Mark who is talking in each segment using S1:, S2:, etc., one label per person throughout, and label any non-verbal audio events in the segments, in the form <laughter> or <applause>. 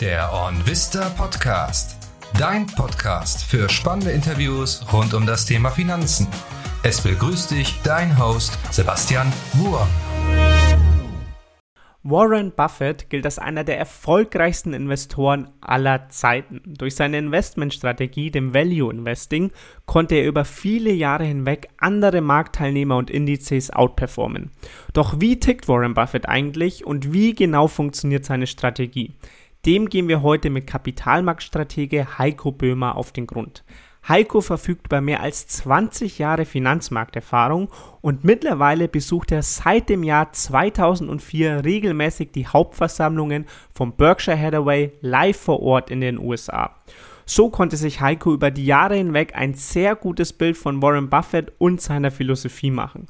S1: Der OnVista Podcast. Dein Podcast für spannende Interviews rund um das Thema Finanzen. Es begrüßt dich dein Host Sebastian Wurm.
S2: Warren Buffett gilt als einer der erfolgreichsten Investoren aller Zeiten. Durch seine Investmentstrategie, dem Value Investing, konnte er über viele Jahre hinweg andere Marktteilnehmer und Indizes outperformen. Doch wie tickt Warren Buffett eigentlich und wie genau funktioniert seine Strategie? Dem gehen wir heute mit Kapitalmarktstratege Heiko Böhmer auf den Grund. Heiko verfügt über mehr als 20 Jahre Finanzmarkterfahrung und mittlerweile besucht er seit dem Jahr 2004 regelmäßig die Hauptversammlungen von Berkshire Hathaway live vor Ort in den USA. So konnte sich Heiko über die Jahre hinweg ein sehr gutes Bild von Warren Buffett und seiner Philosophie machen.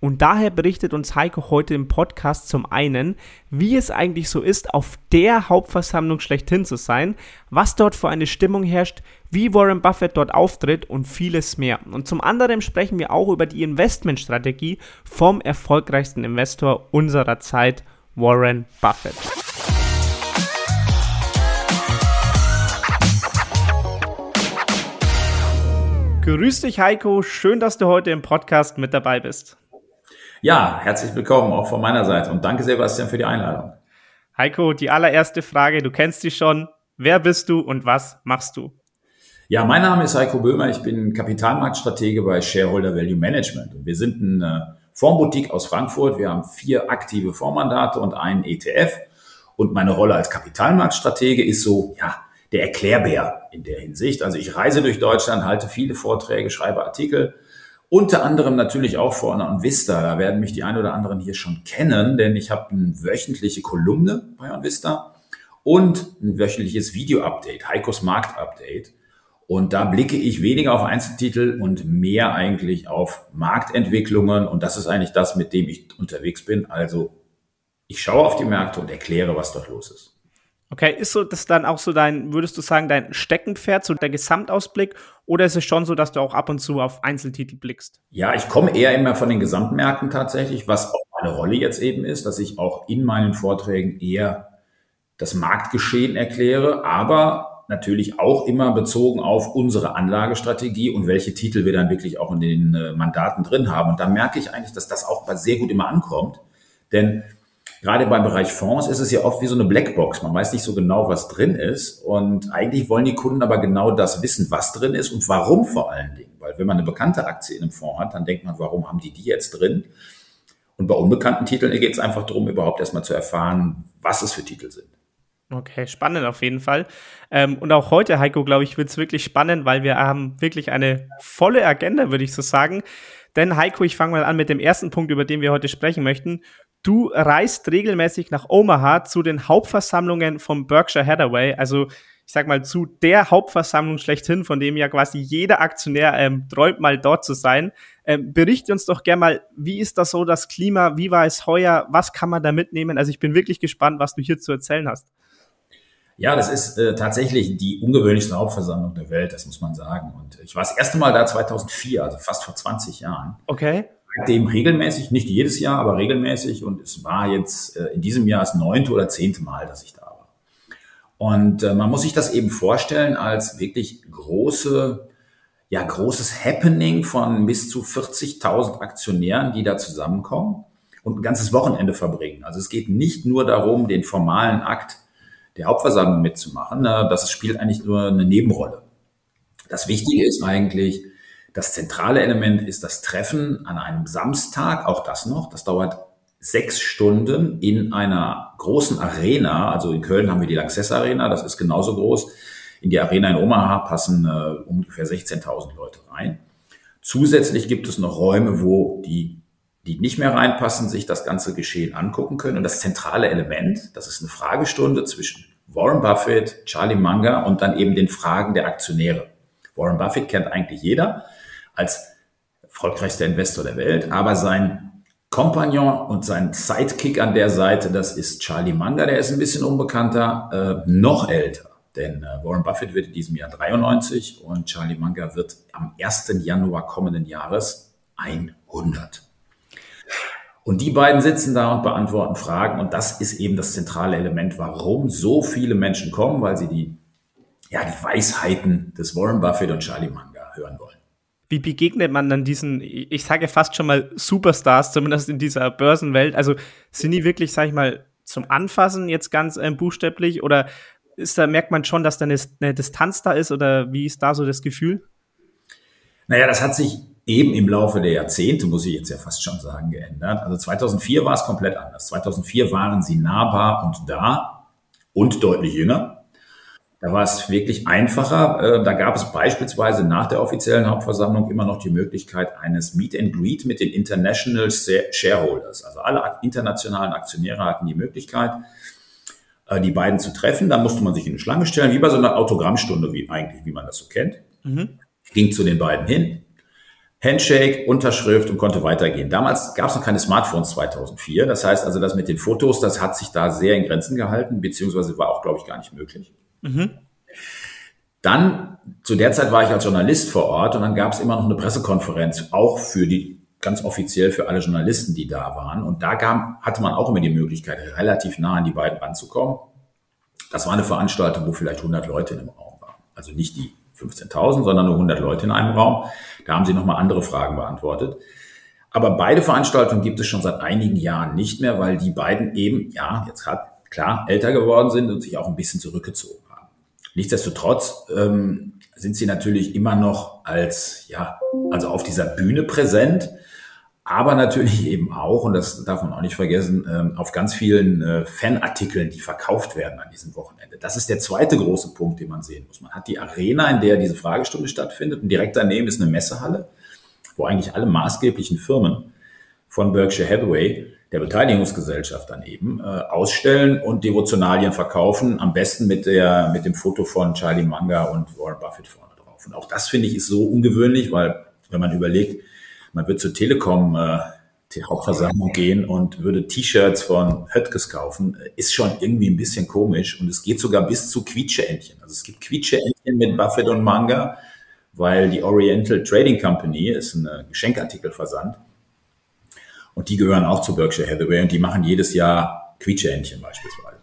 S2: Und daher berichtet uns Heiko heute im Podcast zum einen, wie es eigentlich so ist, auf der Hauptversammlung schlechthin zu sein, was dort für eine Stimmung herrscht, wie Warren Buffett dort auftritt und vieles mehr. Und zum anderen sprechen wir auch über die Investmentstrategie vom erfolgreichsten Investor unserer Zeit, Warren Buffett. Grüß dich, Heiko. Schön, dass du heute im Podcast mit dabei bist.
S3: Ja, herzlich willkommen auch von meiner Seite und danke Sebastian für die Einladung.
S2: Heiko, die allererste Frage, du kennst sie schon. Wer bist du und was machst du?
S3: Ja, mein Name ist Heiko Böhmer, ich bin Kapitalmarktstratege bei Shareholder Value Management. wir sind eine Fondsboutique aus Frankfurt. Wir haben vier aktive Fondsmandate und einen ETF. Und meine Rolle als Kapitalmarktstratege ist so, ja, der Erklärbär in der Hinsicht. Also ich reise durch Deutschland, halte viele Vorträge, schreibe Artikel unter anderem natürlich auch vor einer Vista. Da werden mich die ein oder anderen hier schon kennen, denn ich habe eine wöchentliche Kolumne bei Vista und ein wöchentliches Video-Update, Heikos Markt-Update. Und da blicke ich weniger auf Einzeltitel und mehr eigentlich auf Marktentwicklungen. Und das ist eigentlich das, mit dem ich unterwegs bin. Also ich schaue auf die Märkte und erkläre, was dort los ist.
S2: Okay, ist so das dann auch so dein, würdest du sagen, dein Steckenpferd, so der Gesamtausblick, oder ist es schon so, dass du auch ab und zu auf Einzeltitel blickst?
S3: Ja, ich komme eher immer von den Gesamtmärkten tatsächlich, was auch meine Rolle jetzt eben ist, dass ich auch in meinen Vorträgen eher das Marktgeschehen erkläre, aber natürlich auch immer bezogen auf unsere Anlagestrategie und welche Titel wir dann wirklich auch in den äh, Mandaten drin haben. Und da merke ich eigentlich, dass das auch sehr gut immer ankommt, denn gerade beim Bereich Fonds ist es ja oft wie so eine Blackbox. Man weiß nicht so genau, was drin ist. Und eigentlich wollen die Kunden aber genau das wissen, was drin ist und warum vor allen Dingen. Weil wenn man eine bekannte Aktie in einem Fonds hat, dann denkt man, warum haben die die jetzt drin? Und bei unbekannten Titeln geht es einfach darum, überhaupt erstmal zu erfahren, was es für Titel sind.
S2: Okay, spannend auf jeden Fall. Ähm, und auch heute, Heiko, glaube ich, wird es wirklich spannend, weil wir haben wirklich eine volle Agenda, würde ich so sagen. Denn Heiko, ich fange mal an mit dem ersten Punkt, über den wir heute sprechen möchten. Du reist regelmäßig nach Omaha zu den Hauptversammlungen von Berkshire Hathaway, also ich sag mal zu der Hauptversammlung schlechthin, von dem ja quasi jeder Aktionär ähm, träumt, mal dort zu sein. Ähm, berichte uns doch gerne mal, wie ist das so, das Klima, wie war es heuer, was kann man da mitnehmen? Also ich bin wirklich gespannt, was du hier zu erzählen hast.
S3: Ja, das ist äh, tatsächlich die ungewöhnlichste Hauptversammlung der Welt, das muss man sagen. Und ich war das erste Mal da 2004, also fast vor 20 Jahren.
S2: Okay
S3: seitdem regelmäßig, nicht jedes Jahr, aber regelmäßig. Und es war jetzt äh, in diesem Jahr das neunte oder zehnte Mal, dass ich da war. Und äh, man muss sich das eben vorstellen als wirklich große, ja, großes Happening von bis zu 40.000 Aktionären, die da zusammenkommen und ein ganzes Wochenende verbringen. Also es geht nicht nur darum, den formalen Akt der Hauptversammlung mitzumachen. Ne? Das spielt eigentlich nur eine Nebenrolle. Das Wichtige ist eigentlich, das zentrale Element ist das Treffen an einem Samstag, auch das noch. Das dauert sechs Stunden in einer großen Arena. Also in Köln haben wir die Lanxess Arena, das ist genauso groß. In die Arena in Omaha passen äh, ungefähr 16.000 Leute rein. Zusätzlich gibt es noch Räume, wo die, die nicht mehr reinpassen, sich das ganze Geschehen angucken können. Und das zentrale Element, das ist eine Fragestunde zwischen Warren Buffett, Charlie Munger und dann eben den Fragen der Aktionäre. Warren Buffett kennt eigentlich jeder als erfolgreichster Investor der Welt, aber sein Kompagnon und sein Sidekick an der Seite, das ist Charlie Munger, der ist ein bisschen unbekannter, äh, noch älter. Denn äh, Warren Buffett wird in diesem Jahr 93 und Charlie Munger wird am 1. Januar kommenden Jahres 100. Und die beiden sitzen da und beantworten Fragen. Und das ist eben das zentrale Element, warum so viele Menschen kommen, weil sie die, ja, die Weisheiten des Warren Buffett und Charlie Munger hören wollen.
S2: Wie begegnet man dann diesen, ich sage fast schon mal Superstars, zumindest in dieser Börsenwelt? Also sind die wirklich, sag ich mal, zum Anfassen jetzt ganz äh, buchstäblich oder ist da, merkt man schon, dass da eine, eine Distanz da ist oder wie ist da so das Gefühl?
S3: Naja, das hat sich eben im Laufe der Jahrzehnte, muss ich jetzt ja fast schon sagen, geändert. Also 2004 war es komplett anders. 2004 waren sie nahbar und da und deutlich jünger. Da war es wirklich einfacher. Äh, da gab es beispielsweise nach der offiziellen Hauptversammlung immer noch die Möglichkeit eines Meet and Greet mit den International Shareholders. Also alle internationalen Aktionäre hatten die Möglichkeit, äh, die beiden zu treffen. Da musste man sich in eine Schlange stellen, wie bei so einer Autogrammstunde, wie eigentlich, wie man das so kennt. Mhm. Ging zu den beiden hin, Handshake, Unterschrift und konnte weitergehen. Damals gab es noch keine Smartphones 2004. Das heißt also, das mit den Fotos, das hat sich da sehr in Grenzen gehalten, beziehungsweise war auch, glaube ich, gar nicht möglich. Mhm. Dann, zu der Zeit war ich als Journalist vor Ort und dann gab es immer noch eine Pressekonferenz, auch für die, ganz offiziell für alle Journalisten, die da waren. Und da kam, hatte man auch immer die Möglichkeit, relativ nah an die beiden ranzukommen. Das war eine Veranstaltung, wo vielleicht 100 Leute im Raum waren. Also nicht die 15.000, sondern nur 100 Leute in einem Raum. Da haben sie nochmal andere Fragen beantwortet. Aber beide Veranstaltungen gibt es schon seit einigen Jahren nicht mehr, weil die beiden eben, ja, jetzt hat, klar, älter geworden sind und sich auch ein bisschen zurückgezogen. Nichtsdestotrotz ähm, sind sie natürlich immer noch als, ja, also auf dieser Bühne präsent aber natürlich eben auch, und das darf man auch nicht vergessen, ähm, auf ganz vielen äh, Fanartikeln, die verkauft werden an diesem Wochenende. Das ist der zweite große Punkt, den man sehen muss. Man hat die Arena, in der diese Fragestunde stattfindet, und direkt daneben ist eine Messehalle, wo eigentlich alle maßgeblichen Firmen von Berkshire Hathaway, der Beteiligungsgesellschaft daneben, äh, ausstellen und Devotionalien verkaufen, am besten mit, der, mit dem Foto von Charlie Munger und Warren Buffett vorne drauf. Und auch das finde ich ist so ungewöhnlich, weil wenn man überlegt, man wird zur Telekom äh, die Hauptversammlung gehen und würde T-Shirts von Höttges kaufen, ist schon irgendwie ein bisschen komisch. Und es geht sogar bis zu Quietscheentchen. Also es gibt Quietscheentchen mit Buffett und Manga, weil die Oriental Trading Company ist ein Geschenkartikelversand. Und die gehören auch zu Berkshire Hathaway und die machen jedes Jahr Quietscheentchen beispielsweise.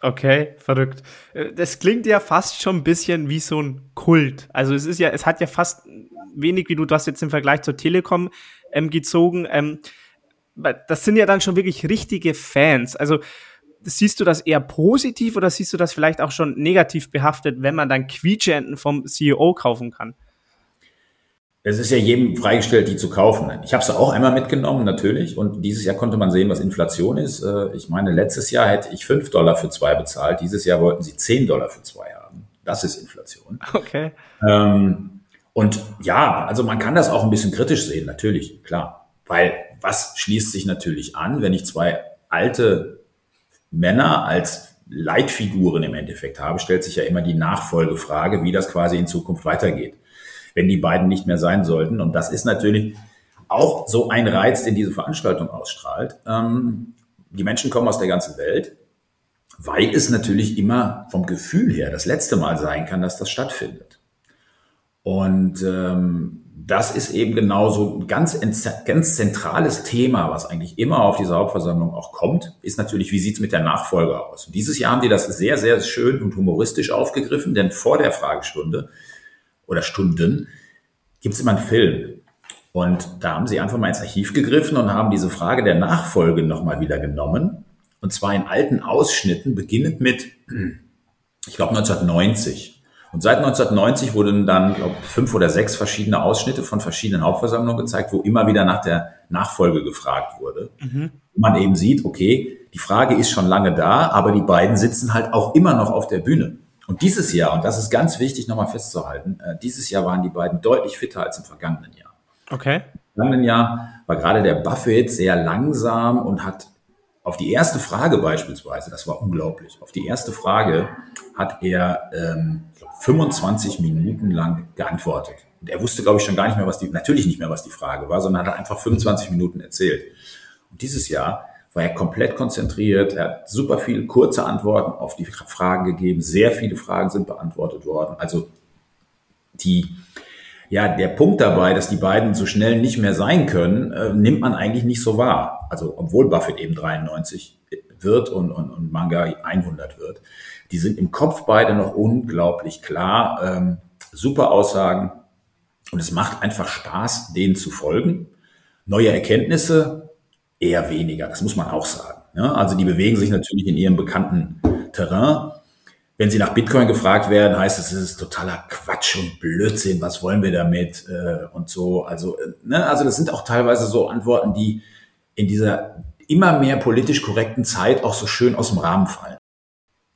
S2: Okay, verrückt. Äh, das klingt ja fast schon ein bisschen wie so ein Kult. Also es ist ja, es hat ja fast wenig, wie du das jetzt im Vergleich zur Telekom ähm, gezogen. Ähm, das sind ja dann schon wirklich richtige Fans. Also siehst du das eher positiv oder siehst du das vielleicht auch schon negativ behaftet, wenn man dann Quietscheenten vom CEO kaufen kann?
S3: Es ist ja jedem freigestellt, die zu kaufen. Ich habe sie auch einmal mitgenommen, natürlich. Und dieses Jahr konnte man sehen, was Inflation ist. Äh, ich meine, letztes Jahr hätte ich 5 Dollar für zwei bezahlt. Dieses Jahr wollten sie 10 Dollar für zwei haben. Das ist Inflation.
S2: Okay.
S3: Ähm, und ja, also man kann das auch ein bisschen kritisch sehen, natürlich, klar. Weil was schließt sich natürlich an, wenn ich zwei alte Männer als Leitfiguren im Endeffekt habe, stellt sich ja immer die Nachfolgefrage, wie das quasi in Zukunft weitergeht, wenn die beiden nicht mehr sein sollten. Und das ist natürlich auch so ein Reiz, den diese Veranstaltung ausstrahlt. Ähm, die Menschen kommen aus der ganzen Welt, weil es natürlich immer vom Gefühl her das letzte Mal sein kann, dass das stattfindet. Und ähm, das ist eben genauso ein ganz, ganz zentrales Thema, was eigentlich immer auf dieser Hauptversammlung auch kommt, ist natürlich, wie sieht's mit der Nachfolge aus? Und dieses Jahr haben die das sehr, sehr schön und humoristisch aufgegriffen, denn vor der Fragestunde oder Stunden gibt's immer einen Film. Und da haben sie einfach mal ins Archiv gegriffen und haben diese Frage der Nachfolge nochmal wieder genommen. Und zwar in alten Ausschnitten, beginnend mit, ich glaube, 1990. Und seit 1990 wurden dann, glaube fünf oder sechs verschiedene Ausschnitte von verschiedenen Hauptversammlungen gezeigt, wo immer wieder nach der Nachfolge gefragt wurde. Mhm. Man eben sieht, okay, die Frage ist schon lange da, aber die beiden sitzen halt auch immer noch auf der Bühne. Und dieses Jahr, und das ist ganz wichtig nochmal festzuhalten, äh, dieses Jahr waren die beiden deutlich fitter als im vergangenen Jahr.
S2: Okay.
S3: Im vergangenen Jahr war gerade der Buffett sehr langsam und hat auf die erste Frage beispielsweise, das war unglaublich, auf die erste Frage hat er ähm, 25 Minuten lang geantwortet. Und er wusste, glaube ich, schon gar nicht mehr, was die, natürlich nicht mehr, was die Frage war, sondern hat einfach 25 Minuten erzählt. Und dieses Jahr war er komplett konzentriert. Er hat super viele kurze Antworten auf die Fragen gegeben. Sehr viele Fragen sind beantwortet worden. Also die, ja, der Punkt dabei, dass die beiden so schnell nicht mehr sein können, äh, nimmt man eigentlich nicht so wahr. Also obwohl Buffett eben 93 wird und, und, und Manga 100 wird. Die sind im Kopf beide noch unglaublich klar. Ähm, super Aussagen. Und es macht einfach Spaß, denen zu folgen. Neue Erkenntnisse eher weniger, das muss man auch sagen. Ne? Also die bewegen sich natürlich in ihrem bekannten Terrain. Wenn sie nach Bitcoin gefragt werden, heißt es, es ist totaler Quatsch und Blödsinn. Was wollen wir damit äh, und so. Also, äh, ne? also das sind auch teilweise so Antworten, die in dieser immer mehr politisch korrekten Zeit auch so schön aus dem Rahmen fallen.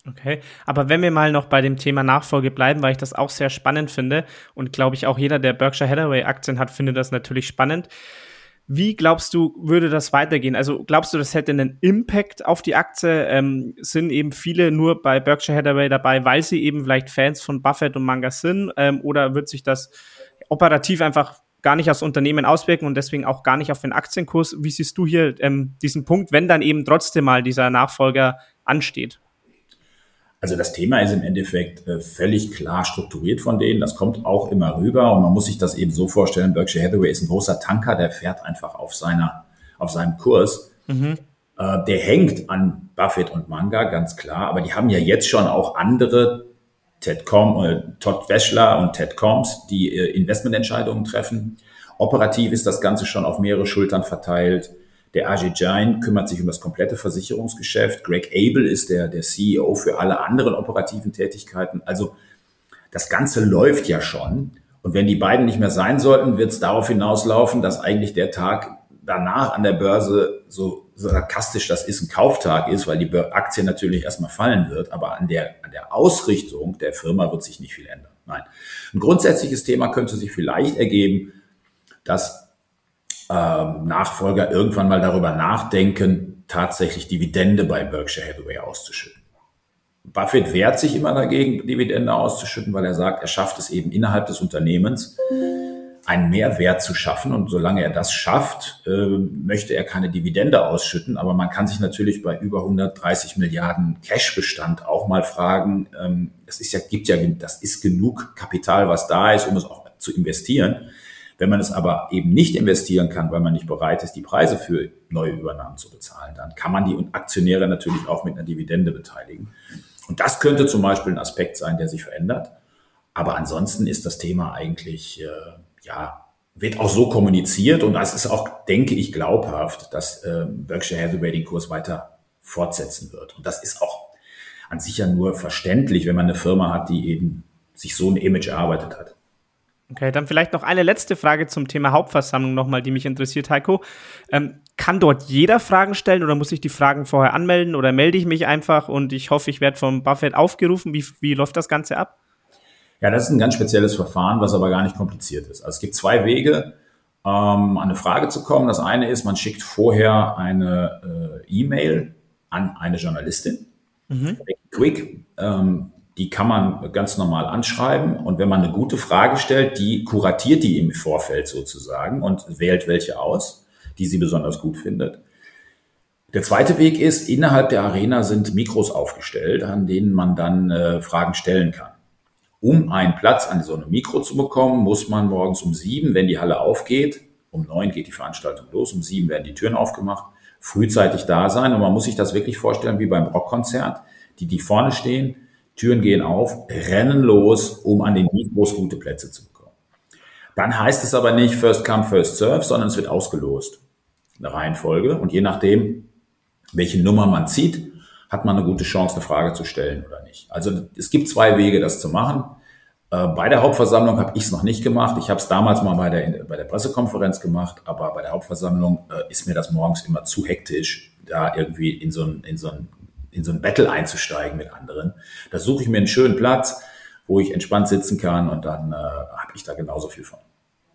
S2: Okay, aber wenn wir mal noch bei dem Thema Nachfolge bleiben, weil ich das auch sehr spannend finde und glaube ich auch jeder, der Berkshire Hathaway Aktien hat, findet das natürlich spannend. Wie glaubst du, würde das weitergehen? Also glaubst du, das hätte einen Impact auf die Aktie? Ähm, sind eben viele nur bei Berkshire Hathaway dabei, weil sie eben vielleicht Fans von Buffett und Manga sind? Ähm, oder wird sich das operativ einfach gar nicht aufs Unternehmen auswirken und deswegen auch gar nicht auf den Aktienkurs? Wie siehst du hier ähm, diesen Punkt, wenn dann eben trotzdem mal dieser Nachfolger ansteht?
S3: Also das Thema ist im Endeffekt äh, völlig klar strukturiert von denen. Das kommt auch immer rüber und man muss sich das eben so vorstellen. Berkshire Hathaway ist ein großer Tanker, der fährt einfach auf seiner, auf seinem Kurs. Mhm. Äh, der hängt an Buffett und Manga, ganz klar. Aber die haben ja jetzt schon auch andere Ted Com, äh, Todd Weschler und Ted Combs, die äh, Investmententscheidungen treffen. Operativ ist das Ganze schon auf mehrere Schultern verteilt. Der Ajay Jain kümmert sich um das komplette Versicherungsgeschäft. Greg Abel ist der, der CEO für alle anderen operativen Tätigkeiten. Also das Ganze läuft ja schon. Und wenn die beiden nicht mehr sein sollten, wird es darauf hinauslaufen, dass eigentlich der Tag danach an der Börse so sarkastisch das ist, ein Kauftag ist, weil die Aktie natürlich erstmal fallen wird, aber an der, an der Ausrichtung der Firma wird sich nicht viel ändern. Nein. Ein grundsätzliches Thema könnte sich vielleicht ergeben, dass Nachfolger irgendwann mal darüber nachdenken, tatsächlich Dividende bei Berkshire Hathaway auszuschütten. Buffett wehrt sich immer dagegen, Dividende auszuschütten, weil er sagt, er schafft es eben innerhalb des Unternehmens, einen Mehrwert zu schaffen. Und solange er das schafft, äh, möchte er keine Dividende ausschütten. Aber man kann sich natürlich bei über 130 Milliarden Cashbestand auch mal fragen, ähm, es ist ja, gibt ja, das ist genug Kapital, was da ist, um es auch zu investieren. Wenn man es aber eben nicht investieren kann, weil man nicht bereit ist, die Preise für neue Übernahmen zu bezahlen, dann kann man die Aktionäre natürlich auch mit einer Dividende beteiligen. Und das könnte zum Beispiel ein Aspekt sein, der sich verändert. Aber ansonsten ist das Thema eigentlich, äh, ja, wird auch so kommuniziert und das ist auch, denke ich, glaubhaft, dass äh, Berkshire Hathaway den Kurs weiter fortsetzen wird. Und das ist auch an sich ja nur verständlich, wenn man eine Firma hat, die eben sich so ein Image erarbeitet hat.
S2: Okay, dann vielleicht noch eine letzte Frage zum Thema Hauptversammlung nochmal, die mich interessiert, Heiko. Ähm, kann dort jeder Fragen stellen oder muss ich die Fragen vorher anmelden oder melde ich mich einfach und ich hoffe, ich werde vom Buffett aufgerufen? Wie, wie läuft das Ganze ab?
S3: Ja, das ist ein ganz spezielles Verfahren, was aber gar nicht kompliziert ist. Also es gibt zwei Wege, ähm, an eine Frage zu kommen. Das eine ist, man schickt vorher eine äh, E-Mail an eine Journalistin. Mhm. Quick. Ähm, die kann man ganz normal anschreiben und wenn man eine gute Frage stellt, die kuratiert die im Vorfeld sozusagen und wählt welche aus, die sie besonders gut findet. Der zweite Weg ist, innerhalb der Arena sind Mikros aufgestellt, an denen man dann äh, Fragen stellen kann. Um einen Platz an so einem Mikro zu bekommen, muss man morgens um sieben, wenn die Halle aufgeht, um neun geht die Veranstaltung los, um sieben werden die Türen aufgemacht, frühzeitig da sein und man muss sich das wirklich vorstellen wie beim Rockkonzert, die, die vorne stehen, Türen gehen auf, rennen los, um an den Mikros gute Plätze zu bekommen. Dann heißt es aber nicht First Come, First Serve, sondern es wird ausgelost. Eine Reihenfolge. Und je nachdem, welche Nummer man zieht, hat man eine gute Chance, eine Frage zu stellen oder nicht. Also es gibt zwei Wege, das zu machen. Äh, bei der Hauptversammlung habe ich es noch nicht gemacht. Ich habe es damals mal bei der, bei der Pressekonferenz gemacht, aber bei der Hauptversammlung äh, ist mir das morgens immer zu hektisch, da irgendwie in so ein, in so ein in so ein Battle einzusteigen mit anderen. Da suche ich mir einen schönen Platz, wo ich entspannt sitzen kann und dann äh, habe ich da genauso viel von.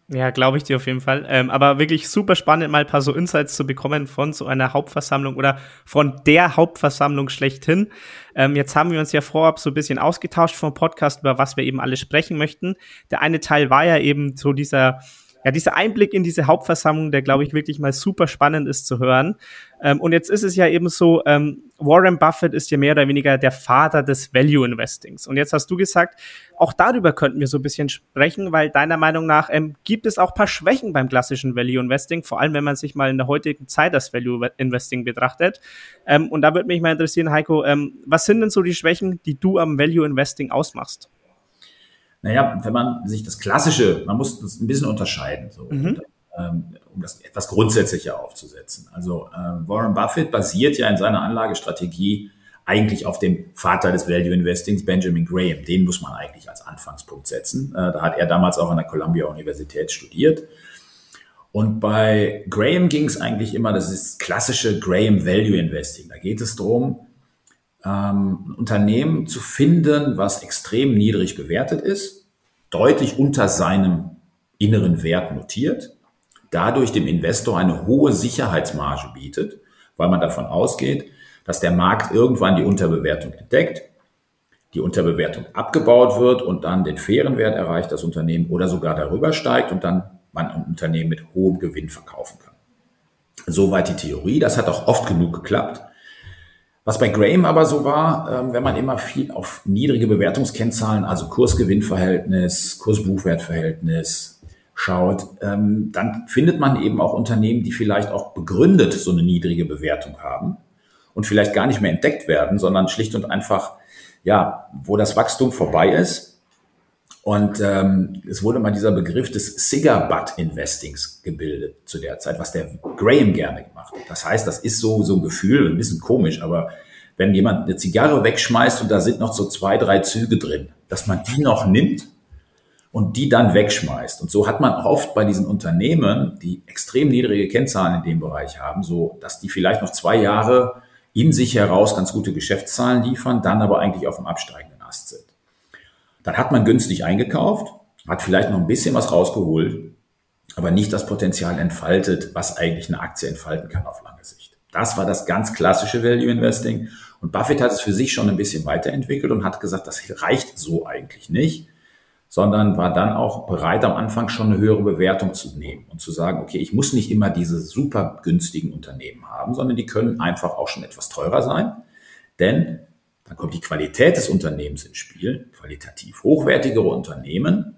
S2: Ja, glaube ich dir auf jeden Fall. Ähm, aber wirklich super spannend, mal ein paar so Insights zu bekommen von so einer Hauptversammlung oder von der Hauptversammlung schlechthin. Ähm, jetzt haben wir uns ja vorab so ein bisschen ausgetauscht vom Podcast, über was wir eben alle sprechen möchten. Der eine Teil war ja eben so dieser ja, dieser Einblick in diese Hauptversammlung, der, glaube ich, wirklich mal super spannend ist zu hören. Ähm, und jetzt ist es ja eben so, ähm, Warren Buffett ist ja mehr oder weniger der Vater des Value Investings. Und jetzt hast du gesagt, auch darüber könnten wir so ein bisschen sprechen, weil deiner Meinung nach ähm, gibt es auch paar Schwächen beim klassischen Value Investing, vor allem wenn man sich mal in der heutigen Zeit das Value Investing betrachtet. Ähm, und da würde mich mal interessieren, Heiko, ähm, was sind denn so die Schwächen, die du am Value Investing ausmachst?
S3: Naja, wenn man sich das Klassische, man muss das ein bisschen unterscheiden. So. Mhm. Ähm, um das etwas grundsätzlicher aufzusetzen. Also äh, Warren Buffett basiert ja in seiner Anlagestrategie eigentlich auf dem Vater des Value Investings, Benjamin Graham. Den muss man eigentlich als Anfangspunkt setzen. Äh, da hat er damals auch an der Columbia Universität studiert. Und bei Graham ging es eigentlich immer, das ist klassische Graham Value Investing. Da geht es darum, ähm, ein Unternehmen zu finden, was extrem niedrig bewertet ist, deutlich unter seinem inneren Wert notiert dadurch dem Investor eine hohe Sicherheitsmarge bietet, weil man davon ausgeht, dass der Markt irgendwann die Unterbewertung entdeckt, die Unterbewertung abgebaut wird und dann den fairen Wert erreicht das Unternehmen oder sogar darüber steigt und dann man ein Unternehmen mit hohem Gewinn verkaufen kann. Soweit die Theorie. Das hat auch oft genug geklappt. Was bei Graham aber so war, ähm, wenn man immer viel auf niedrige Bewertungskennzahlen, also Kurs-Gewinn-Verhältnis, Kurs-Buchwert-Verhältnis, schaut, ähm, dann findet man eben auch Unternehmen, die vielleicht auch begründet so eine niedrige Bewertung haben und vielleicht gar nicht mehr entdeckt werden, sondern schlicht und einfach, ja, wo das Wachstum vorbei ist. Und ähm, es wurde mal dieser Begriff des Cigar Butt Investings gebildet zu der Zeit, was der Graham gerne gemacht hat. Das heißt, das ist so, so ein Gefühl, ein bisschen komisch, aber wenn jemand eine Zigarre wegschmeißt und da sind noch so zwei, drei Züge drin, dass man die noch nimmt und die dann wegschmeißt. Und so hat man oft bei diesen Unternehmen, die extrem niedrige Kennzahlen in dem Bereich haben, so dass die vielleicht noch zwei Jahre in sich heraus ganz gute Geschäftszahlen liefern, dann aber eigentlich auf dem absteigenden Ast sind. Dann hat man günstig eingekauft, hat vielleicht noch ein bisschen was rausgeholt, aber nicht das Potenzial entfaltet, was eigentlich eine Aktie entfalten kann auf lange Sicht. Das war das ganz klassische Value Investing. Und Buffett hat es für sich schon ein bisschen weiterentwickelt und hat gesagt, das reicht so eigentlich nicht sondern war dann auch bereit, am Anfang schon eine höhere Bewertung zu nehmen und zu sagen, okay, ich muss nicht immer diese super günstigen Unternehmen haben, sondern die können einfach auch schon etwas teurer sein. Denn dann kommt die Qualität des Unternehmens ins Spiel. Qualitativ hochwertigere Unternehmen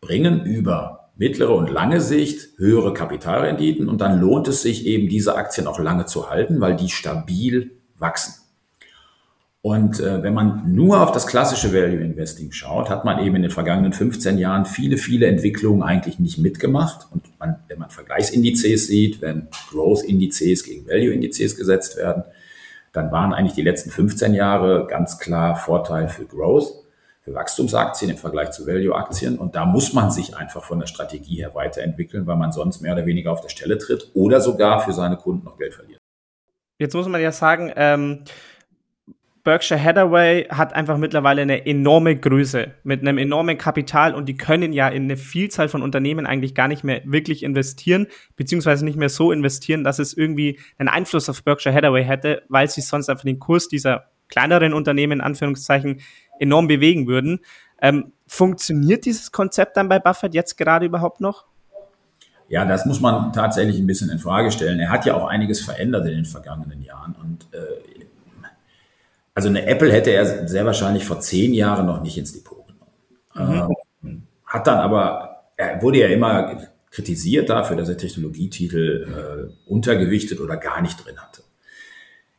S3: bringen über mittlere und lange Sicht höhere Kapitalrenditen und dann lohnt es sich eben, diese Aktien auch lange zu halten, weil die stabil wachsen. Und äh, wenn man nur auf das klassische Value Investing schaut, hat man eben in den vergangenen 15 Jahren viele, viele Entwicklungen eigentlich nicht mitgemacht. Und man, wenn man Vergleichsindizes sieht, wenn Growth-Indizes gegen Value-Indizes gesetzt werden, dann waren eigentlich die letzten 15 Jahre ganz klar Vorteil für Growth, für Wachstumsaktien im Vergleich zu Value-Aktien. Und da muss man sich einfach von der Strategie her weiterentwickeln, weil man sonst mehr oder weniger auf der Stelle tritt oder sogar für seine Kunden noch Geld verliert.
S2: Jetzt muss man ja sagen, ähm Berkshire Hathaway hat einfach mittlerweile eine enorme Größe mit einem enormen Kapital und die können ja in eine Vielzahl von Unternehmen eigentlich gar nicht mehr wirklich investieren, beziehungsweise nicht mehr so investieren, dass es irgendwie einen Einfluss auf Berkshire Hathaway hätte, weil sie sonst einfach den Kurs dieser kleineren Unternehmen in Anführungszeichen enorm bewegen würden. Ähm, funktioniert dieses Konzept dann bei Buffett jetzt gerade überhaupt noch?
S3: Ja, das muss man tatsächlich ein bisschen in Frage stellen. Er hat ja auch einiges verändert in den vergangenen Jahren und äh, also eine Apple hätte er sehr wahrscheinlich vor zehn Jahren noch nicht ins Depot genommen. Mhm. Ähm, hat dann aber, er wurde ja immer kritisiert dafür, dass er Technologietitel äh, untergewichtet oder gar nicht drin hatte.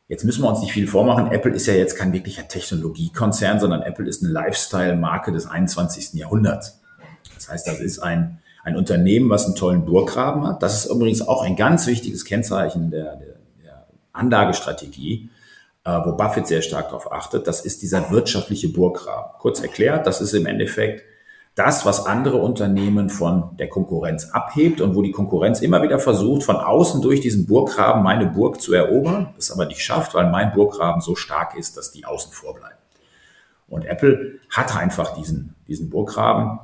S3: Jetzt müssen wir uns nicht viel vormachen. Apple ist ja jetzt kein wirklicher Technologiekonzern, sondern Apple ist eine Lifestyle-Marke des 21. Jahrhunderts. Das heißt, das ist ein, ein Unternehmen, was einen tollen Burggraben hat. Das ist übrigens auch ein ganz wichtiges Kennzeichen der, der, der Anlagestrategie wo Buffett sehr stark darauf achtet, das ist dieser wirtschaftliche Burggraben. Kurz erklärt, das ist im Endeffekt das, was andere Unternehmen von der Konkurrenz abhebt und wo die Konkurrenz immer wieder versucht, von außen durch diesen Burggraben meine Burg zu erobern, es aber nicht schafft, weil mein Burggraben so stark ist, dass die außen vor bleiben. Und Apple hat einfach diesen, diesen Burggraben,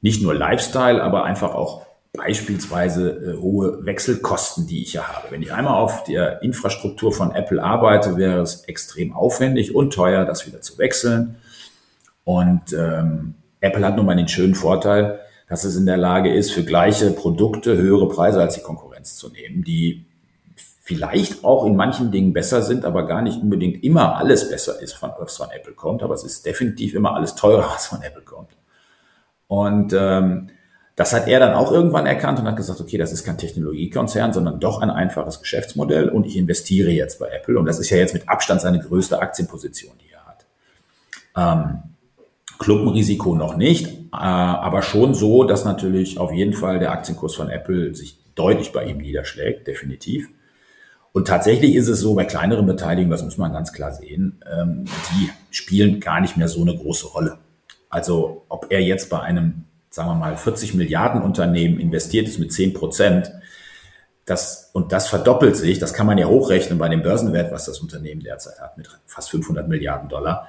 S3: nicht nur Lifestyle, aber einfach auch beispielsweise äh, hohe Wechselkosten, die ich ja habe. Wenn ich einmal auf der Infrastruktur von Apple arbeite, wäre es extrem aufwendig und teuer, das wieder zu wechseln. Und ähm, Apple hat nun mal den schönen Vorteil, dass es in der Lage ist, für gleiche Produkte höhere Preise als die Konkurrenz zu nehmen, die vielleicht auch in manchen Dingen besser sind, aber gar nicht unbedingt immer alles besser ist, was von Apple kommt. Aber es ist definitiv immer alles teurer, <laughs> was von Apple kommt. Und ähm, das hat er dann auch irgendwann erkannt und hat gesagt, okay, das ist kein Technologiekonzern, sondern doch ein einfaches Geschäftsmodell und ich investiere jetzt bei Apple. Und das ist ja jetzt mit Abstand seine größte Aktienposition, die er hat. Ähm, Klumpenrisiko noch nicht, äh, aber schon so, dass natürlich auf jeden Fall der Aktienkurs von Apple sich deutlich bei ihm niederschlägt, definitiv. Und tatsächlich ist es so, bei kleineren Beteiligungen, das muss man ganz klar sehen, ähm, die spielen gar nicht mehr so eine große Rolle. Also ob er jetzt bei einem, sagen wir mal, 40 Milliarden Unternehmen investiert ist mit 10 Prozent, das, und das verdoppelt sich, das kann man ja hochrechnen bei dem Börsenwert, was das Unternehmen derzeit hat, mit fast 500 Milliarden Dollar.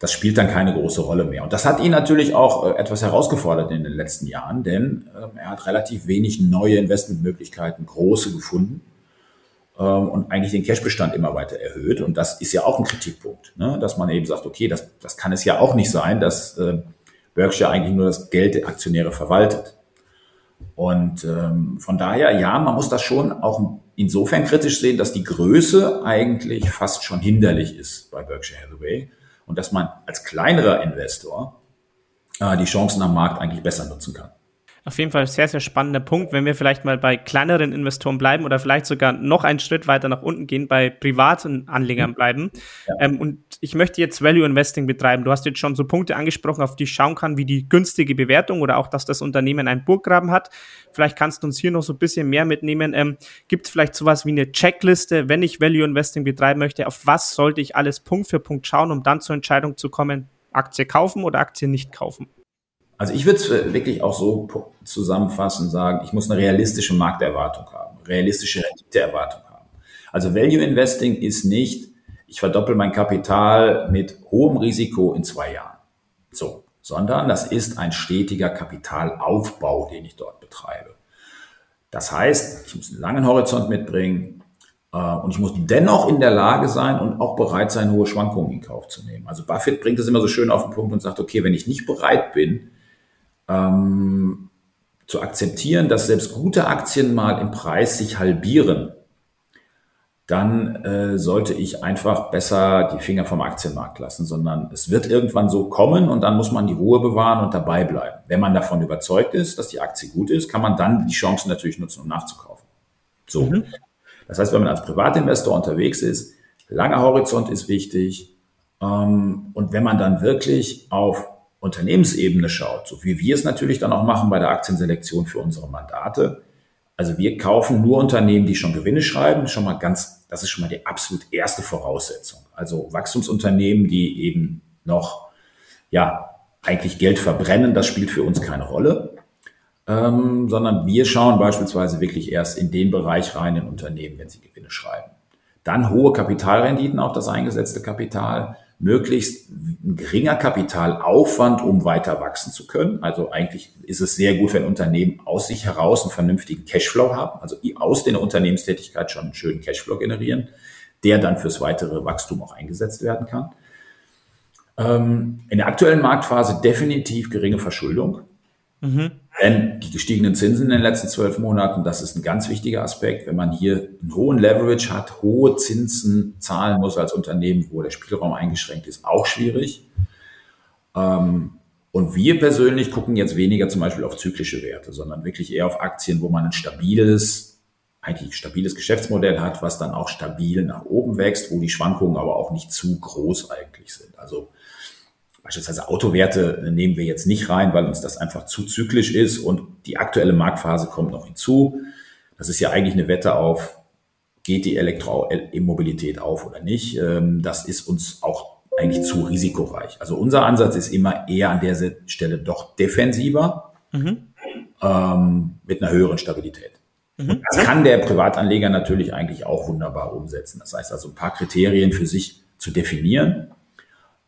S3: Das spielt dann keine große Rolle mehr. Und das hat ihn natürlich auch äh, etwas herausgefordert in den letzten Jahren, denn äh, er hat relativ wenig neue Investmentmöglichkeiten, große gefunden ähm, und eigentlich den Cashbestand immer weiter erhöht. Und das ist ja auch ein Kritikpunkt, ne? dass man eben sagt, okay, das, das kann es ja auch nicht sein, dass äh, Berkshire eigentlich nur das Geld der Aktionäre verwaltet. Und ähm, von daher, ja, man muss das schon auch insofern kritisch sehen, dass die Größe eigentlich fast schon hinderlich ist bei Berkshire Hathaway und dass man als kleinerer Investor äh, die Chancen am Markt eigentlich besser nutzen kann.
S2: Auf jeden Fall sehr, sehr spannender Punkt, wenn wir vielleicht mal bei kleineren Investoren bleiben oder vielleicht sogar noch einen Schritt weiter nach unten gehen, bei privaten Anlegern mhm. bleiben. Ja. Ähm, und ich möchte jetzt Value Investing betreiben. Du hast jetzt schon so Punkte angesprochen, auf die ich schauen kann, wie die günstige Bewertung oder auch, dass das Unternehmen einen Burggraben hat. Vielleicht kannst du uns hier noch so ein bisschen mehr mitnehmen. Ähm, Gibt es vielleicht sowas wie eine Checkliste, wenn ich Value Investing betreiben möchte? Auf was sollte ich alles Punkt für Punkt schauen, um dann zur Entscheidung zu kommen, Aktie kaufen oder Aktie nicht kaufen?
S3: Also ich würde es äh, wirklich auch so zusammenfassen und sagen, ich muss eine realistische Markterwartung haben, realistische Renditeerwartung haben. Also Value Investing ist nicht, ich verdoppel mein Kapital mit hohem Risiko in zwei Jahren. So, sondern das ist ein stetiger Kapitalaufbau, den ich dort betreibe. Das heißt, ich muss einen langen Horizont mitbringen äh, und ich muss dennoch in der Lage sein und auch bereit sein, hohe Schwankungen in Kauf zu nehmen. Also Buffett bringt es immer so schön auf den Punkt und sagt, okay, wenn ich nicht bereit bin, ähm, zu akzeptieren, dass selbst gute Aktien mal im Preis sich halbieren, dann äh, sollte ich einfach besser die Finger vom Aktienmarkt lassen, sondern es wird irgendwann so kommen und dann muss man die Ruhe bewahren und dabei bleiben. Wenn man davon überzeugt ist, dass die Aktie gut ist, kann man dann die Chancen natürlich nutzen, um nachzukaufen. So. Mhm. Das heißt, wenn man als Privatinvestor unterwegs ist, langer Horizont ist wichtig. Ähm, und wenn man dann wirklich auf Unternehmensebene schaut, so wie wir es natürlich dann auch machen bei der Aktienselektion für unsere Mandate. Also wir kaufen nur Unternehmen, die schon Gewinne schreiben, schon mal ganz, das ist schon mal die absolut erste Voraussetzung. Also Wachstumsunternehmen, die eben noch, ja, eigentlich Geld verbrennen, das spielt für uns keine Rolle. Ähm, sondern wir schauen beispielsweise wirklich erst in den Bereich rein in Unternehmen, wenn sie Gewinne schreiben. Dann hohe Kapitalrenditen auf das eingesetzte Kapital möglichst geringer Kapitalaufwand, um weiter wachsen zu können. Also eigentlich ist es sehr gut, wenn Unternehmen aus sich heraus einen vernünftigen Cashflow haben, also aus der Unternehmenstätigkeit schon einen schönen Cashflow generieren, der dann fürs weitere Wachstum auch eingesetzt werden kann. Ähm, in der aktuellen Marktphase definitiv geringe Verschuldung. Mhm. Denn die gestiegenen Zinsen in den letzten zwölf Monaten, das ist ein ganz wichtiger Aspekt. Wenn man hier einen hohen Leverage hat, hohe Zinsen zahlen muss als Unternehmen, wo der Spielraum eingeschränkt ist, auch schwierig. Ähm, und wir persönlich gucken jetzt weniger zum Beispiel auf zyklische Werte, sondern wirklich eher auf Aktien, wo man ein stabiles, eigentlich stabiles Geschäftsmodell hat, was dann auch stabil nach oben wächst, wo die Schwankungen aber auch nicht zu groß eigentlich sind. Also Beispielsweise Autowerte nehmen wir jetzt nicht rein, weil uns das einfach zu zyklisch ist und die aktuelle Marktphase kommt noch hinzu. Das ist ja eigentlich eine Wette auf, geht die Elektromobilität auf oder nicht. Ähm, das ist uns auch eigentlich zu risikoreich. Also unser Ansatz ist immer eher an der Stelle doch defensiver mhm. ähm, mit einer höheren Stabilität. Mhm. Das kann der Privatanleger natürlich eigentlich auch wunderbar umsetzen. Das heißt also ein paar Kriterien für sich zu definieren.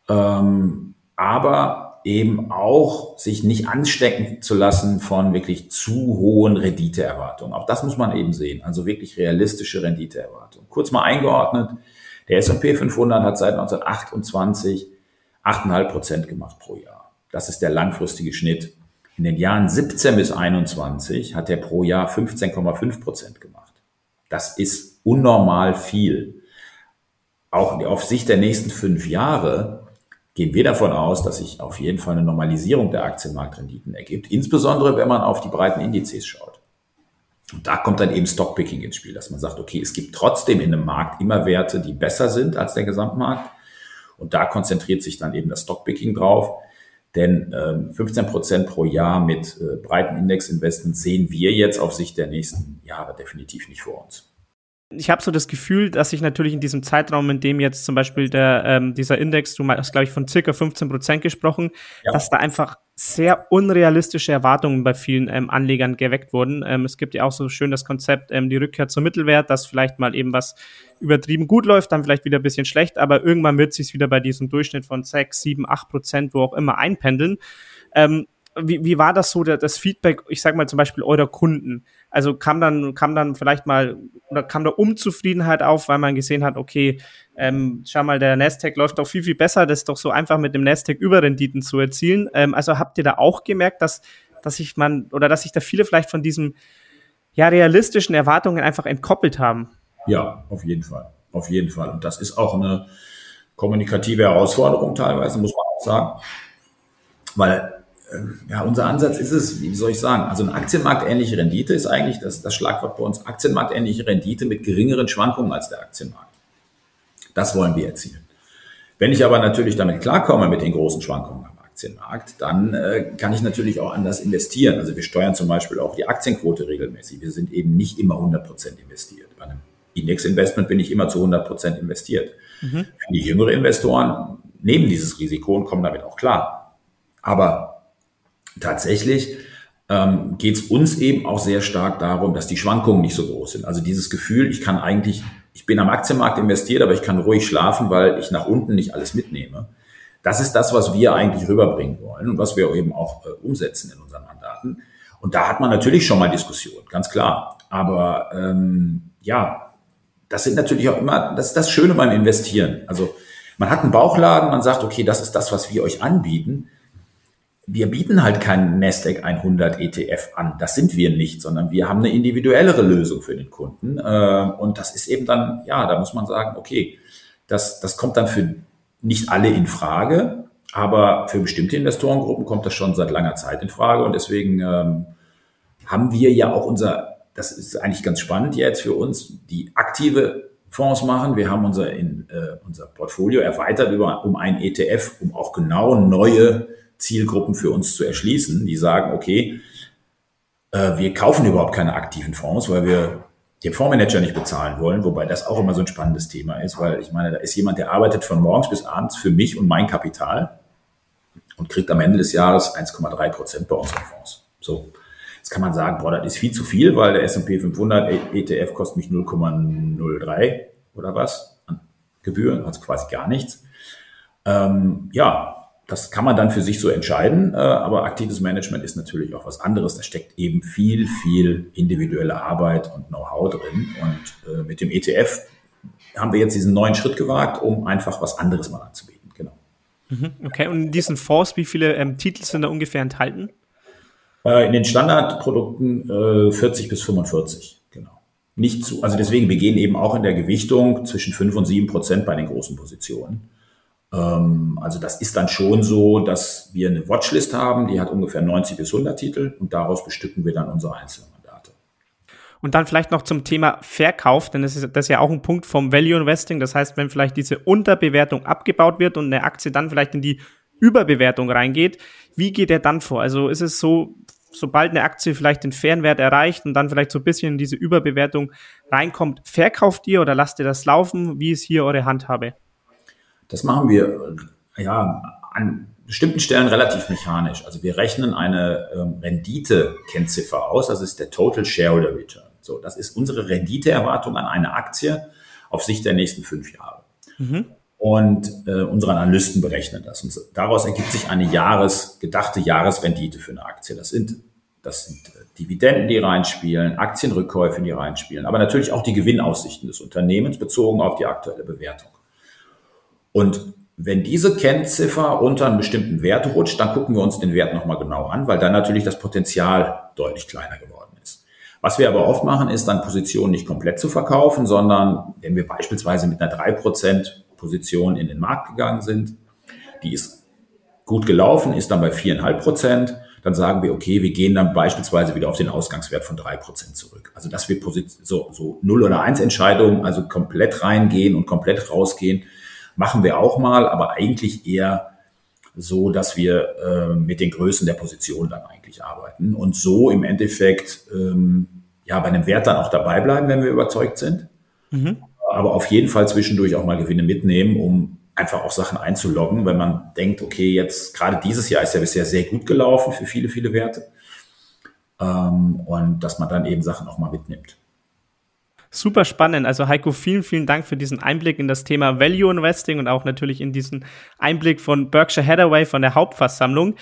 S3: Ähm, aber eben auch sich nicht anstecken zu lassen von wirklich zu hohen Renditeerwartungen. Auch das muss man eben sehen. Also wirklich realistische Renditeerwartungen. Kurz mal eingeordnet. Der S&P 500 hat seit 1928 8,5 Prozent gemacht pro Jahr. Das ist der langfristige Schnitt. In den Jahren 17 bis 21 hat er pro Jahr 15,5 Prozent gemacht. Das ist unnormal viel. Auch auf Sicht der nächsten fünf Jahre gehen wir davon aus, dass sich auf jeden Fall eine Normalisierung der Aktienmarktrenditen ergibt, insbesondere wenn man auf die breiten Indizes schaut. Und da kommt dann eben Stockpicking ins Spiel, dass man sagt, okay, es gibt trotzdem in einem Markt immer Werte, die besser sind als der Gesamtmarkt. Und da konzentriert sich dann eben das Stockpicking drauf. Denn äh, 15 Prozent pro Jahr mit äh, breiten Indexinvestments sehen wir jetzt auf Sicht der nächsten Jahre definitiv nicht vor uns
S2: ich habe so das Gefühl, dass sich natürlich in diesem Zeitraum, in dem jetzt zum Beispiel der, ähm, dieser Index, du hast, glaube ich, von circa 15 Prozent gesprochen, ja. dass da einfach sehr unrealistische Erwartungen bei vielen ähm, Anlegern geweckt wurden. Ähm, es gibt ja auch so schön das Konzept, ähm, die Rückkehr zum Mittelwert, dass vielleicht mal eben was übertrieben gut läuft, dann vielleicht wieder ein bisschen schlecht, aber irgendwann wird sich wieder bei diesem Durchschnitt von 6, 7, 8 Prozent, wo auch immer einpendeln. Ähm, wie, wie war das so, das Feedback, ich sag mal zum Beispiel eurer Kunden? Also kam dann, kam dann vielleicht mal, oder kam da Unzufriedenheit auf, weil man gesehen hat, okay, ähm, schau mal, der Nasdaq läuft doch viel, viel besser, das ist doch so einfach mit dem Nasdaq Überrenditen zu erzielen. Ähm, also habt ihr da auch gemerkt, dass, dass sich man, oder dass sich da viele vielleicht von diesem, ja, realistischen Erwartungen einfach entkoppelt haben?
S3: Ja, auf jeden Fall. Auf jeden Fall. Und das ist auch eine kommunikative Herausforderung teilweise, muss man auch sagen. Weil ja, unser Ansatz ist es, wie soll ich sagen, also eine aktienmarktähnliche Rendite ist eigentlich das, das Schlagwort bei uns, aktienmarktähnliche Rendite mit geringeren Schwankungen als der Aktienmarkt. Das wollen wir erzielen. Wenn ich aber natürlich damit klarkomme mit den großen Schwankungen am Aktienmarkt, dann äh, kann ich natürlich auch anders investieren. Also wir steuern zum Beispiel auch die Aktienquote regelmäßig. Wir sind eben nicht immer 100% investiert. Bei einem Indexinvestment bin ich immer zu 100% investiert. Mhm. Die jüngere Investoren nehmen dieses Risiko und kommen damit auch klar. Aber tatsächlich ähm, geht es uns eben auch sehr stark darum, dass die Schwankungen nicht so groß sind. Also dieses Gefühl, ich kann eigentlich, ich bin am Aktienmarkt investiert, aber ich kann ruhig schlafen, weil ich nach unten nicht alles mitnehme. Das ist das, was wir eigentlich rüberbringen wollen und was wir eben auch äh, umsetzen in unseren Mandaten. Und da hat man natürlich schon mal Diskussionen, ganz klar. Aber ähm, ja, das sind natürlich auch immer, das ist das Schöne beim Investieren. Also man hat einen Bauchladen, man sagt, okay, das ist das, was wir euch anbieten wir bieten halt keinen Nasdaq 100 ETF an. Das sind wir nicht, sondern wir haben eine individuellere Lösung für den Kunden. Äh, und das ist eben dann, ja, da muss man sagen, okay, das, das kommt dann für nicht alle in Frage, aber für bestimmte Investorengruppen kommt das schon seit langer Zeit in Frage. Und deswegen ähm, haben wir ja auch unser, das ist eigentlich ganz spannend jetzt für uns, die aktive Fonds machen. Wir haben unser, in, äh, unser Portfolio erweitert über, um einen ETF, um auch genau neue Zielgruppen für uns zu erschließen, die sagen, okay, äh, wir kaufen überhaupt keine aktiven Fonds, weil wir den Fondsmanager nicht bezahlen wollen, wobei das auch immer so ein spannendes Thema ist, weil ich meine, da ist jemand, der arbeitet von morgens bis abends für mich und mein Kapital und kriegt am Ende des Jahres 1,3 Prozent bei unseren Fonds. So. Jetzt kann man sagen, boah, das ist viel zu viel, weil der S&P 500 ETF kostet mich 0,03 oder was an Gebühren, also quasi gar nichts. Ähm, ja, das kann man dann für sich so entscheiden, äh, aber aktives Management ist natürlich auch was anderes. Da steckt eben viel, viel individuelle Arbeit und Know-how drin. Und äh, mit dem ETF haben wir jetzt diesen neuen Schritt gewagt, um einfach was anderes mal anzubieten. Genau.
S2: Mhm, okay, und in diesen Fonds, wie viele ähm, Titel sind da ungefähr enthalten?
S3: Äh, in den Standardprodukten äh, 40 bis 45, genau. Nicht zu, also deswegen, wir gehen eben auch in der Gewichtung zwischen 5 und 7 Prozent bei den großen Positionen. Ähm, also das ist dann schon so, dass wir eine Watchlist haben, die hat ungefähr 90 bis 100 Titel und daraus bestücken wir dann unsere einzelnen Mandate.
S2: Und dann vielleicht noch zum Thema Verkauf, denn das ist, das ist ja auch ein Punkt vom Value Investing. Das heißt, wenn vielleicht diese Unterbewertung abgebaut wird und eine Aktie dann vielleicht in die Überbewertung reingeht, wie geht er dann vor? Also ist es so, sobald eine Aktie vielleicht den fairen Wert erreicht und dann vielleicht so ein bisschen in diese Überbewertung reinkommt, verkauft ihr oder lasst ihr das laufen? Wie ist hier eure Handhabe?
S3: Das machen wir ja an bestimmten Stellen relativ mechanisch. Also wir rechnen eine ähm, Rendite-Kennziffer aus, das ist der Total Shareholder Return. So, das ist unsere Renditeerwartung an eine Aktie auf Sicht der nächsten fünf Jahre. Mhm. Und äh, unsere Analysten berechnen das. Und daraus ergibt sich eine Jahres, gedachte Jahresrendite für eine Aktie. Das sind, das sind äh, Dividenden, die reinspielen, Aktienrückkäufe, die reinspielen, aber natürlich auch die Gewinnaussichten des Unternehmens bezogen auf die aktuelle Bewertung. Und wenn diese Kennziffer unter einen bestimmten Wert rutscht, dann gucken wir uns den Wert nochmal genau an, weil dann natürlich das Potenzial deutlich kleiner geworden ist. Was wir aber oft machen, ist dann Positionen nicht komplett zu verkaufen, sondern wenn wir beispielsweise mit einer 3% Position in den Markt gegangen sind, die ist gut gelaufen, ist dann bei 4,5%, dann sagen wir, okay, wir gehen dann beispielsweise wieder auf den Ausgangswert von 3% zurück. Also dass wir so, so 0 oder 1 Entscheidungen, also komplett reingehen und komplett rausgehen, machen wir auch mal, aber eigentlich eher so, dass wir äh, mit den Größen der Position dann eigentlich arbeiten und so im Endeffekt ähm, ja bei einem Wert dann auch dabei bleiben, wenn wir überzeugt sind. Mhm. Aber auf jeden Fall zwischendurch auch mal Gewinne mitnehmen, um einfach auch Sachen einzuloggen, wenn man denkt, okay, jetzt gerade dieses Jahr ist ja bisher sehr gut gelaufen für viele, viele Werte. Ähm, und dass man dann eben Sachen auch mal mitnimmt.
S2: Super spannend. Also Heiko, vielen, vielen Dank für diesen Einblick in das Thema Value Investing und auch natürlich in diesen Einblick von Berkshire Hathaway von der Hauptversammlung.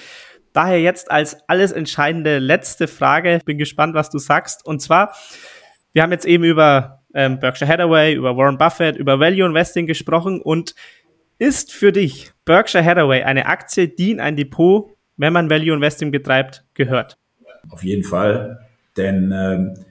S2: Daher jetzt als alles entscheidende letzte Frage. Bin gespannt, was du sagst. Und zwar, wir haben jetzt eben über ähm, Berkshire Hathaway, über Warren Buffett, über Value Investing gesprochen und ist für dich Berkshire Hathaway eine Aktie, die in ein Depot, wenn man Value Investing betreibt, gehört?
S3: Auf jeden Fall, denn ähm,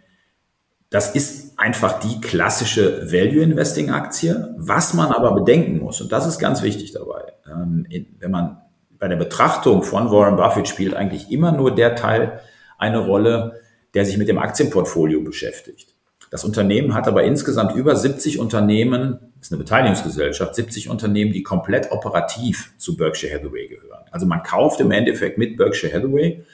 S3: das ist einfach die klassische Value Investing Aktie. Was man aber bedenken muss, und das ist ganz wichtig dabei, ähm, wenn man bei der Betrachtung von Warren Buffett spielt eigentlich immer nur der Teil eine Rolle, der sich mit dem Aktienportfolio beschäftigt. Das Unternehmen hat aber insgesamt über 70 Unternehmen, ist eine Beteiligungsgesellschaft, 70 Unternehmen, die komplett operativ zu Berkshire Hathaway gehören. Also man kauft im Endeffekt mit Berkshire Hathaway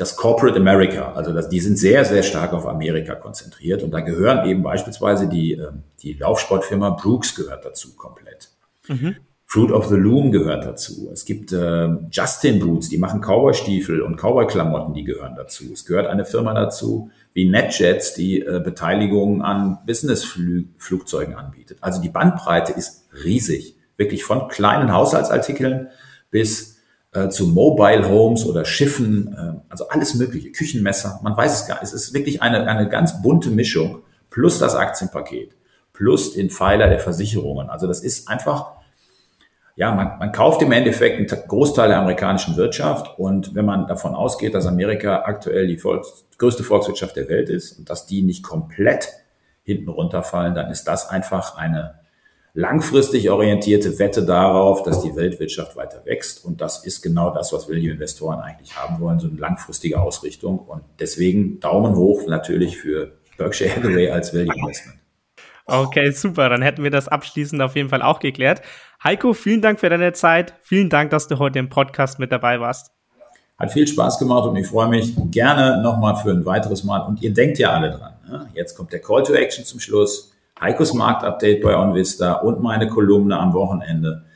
S3: das Corporate America, also das, die sind sehr, sehr stark auf Amerika konzentriert und da gehören eben beispielsweise die, ähm, die Laufsportfirma Brooks gehört dazu komplett. Mhm. Fruit of the Loom gehört dazu. Es gibt äh, Justin Boots, die machen Cowboy-Stiefel und Cowboy-Klamotten, die gehören dazu. Es gehört eine Firma dazu wie NetJets, die äh, Beteiligung an Business-Flugzeugen anbietet. Also die Bandbreite ist riesig. Wirklich von kleinen Haushaltsartikeln bis äh, zu Mobile Homes oder Schiffen, äh, also alles mögliche, Küchenmesser, man weiß es gar nicht. Es ist wirklich eine, eine ganz bunte Mischung, plus das Aktienpaket, plus den Pfeiler der Versicherungen. Also das ist einfach, ja, man, man kauft im Endeffekt einen Großteil der amerikanischen Wirtschaft und wenn man davon ausgeht, dass Amerika aktuell die Volks-, größte Volkswirtschaft der Welt ist und dass die nicht komplett hinten runterfallen, dann ist das einfach eine langfristig orientierte Wette darauf, dass die Weltwirtschaft weiter wächst. Und das ist genau das, was Value-Investoren eigentlich haben wollen, so eine langfristige Ausrichtung. Und deswegen Daumen hoch natürlich für Berkshire Hathaway als Value-Investment.
S2: Okay, super. Dann hätten wir das abschließend auf jeden Fall auch geklärt. Heiko, vielen Dank für deine Zeit. Vielen Dank, dass du heute im Podcast mit dabei warst.
S3: Hat viel Spaß gemacht und ich freue mich gerne nochmal für ein weiteres Mal. Und ihr denkt ja alle dran. Ne? Jetzt kommt der Call to Action zum Schluss. Heikos Marktupdate bei OnVista und meine Kolumne am Wochenende.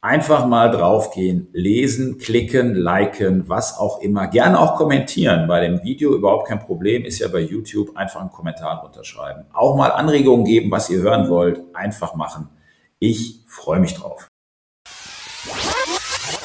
S3: Einfach mal draufgehen, lesen, klicken, liken, was auch immer. Gerne auch kommentieren. Bei dem Video überhaupt kein Problem. Ist ja bei YouTube einfach einen Kommentar runterschreiben. Auch mal Anregungen geben, was ihr hören wollt. Einfach machen. Ich freue mich drauf.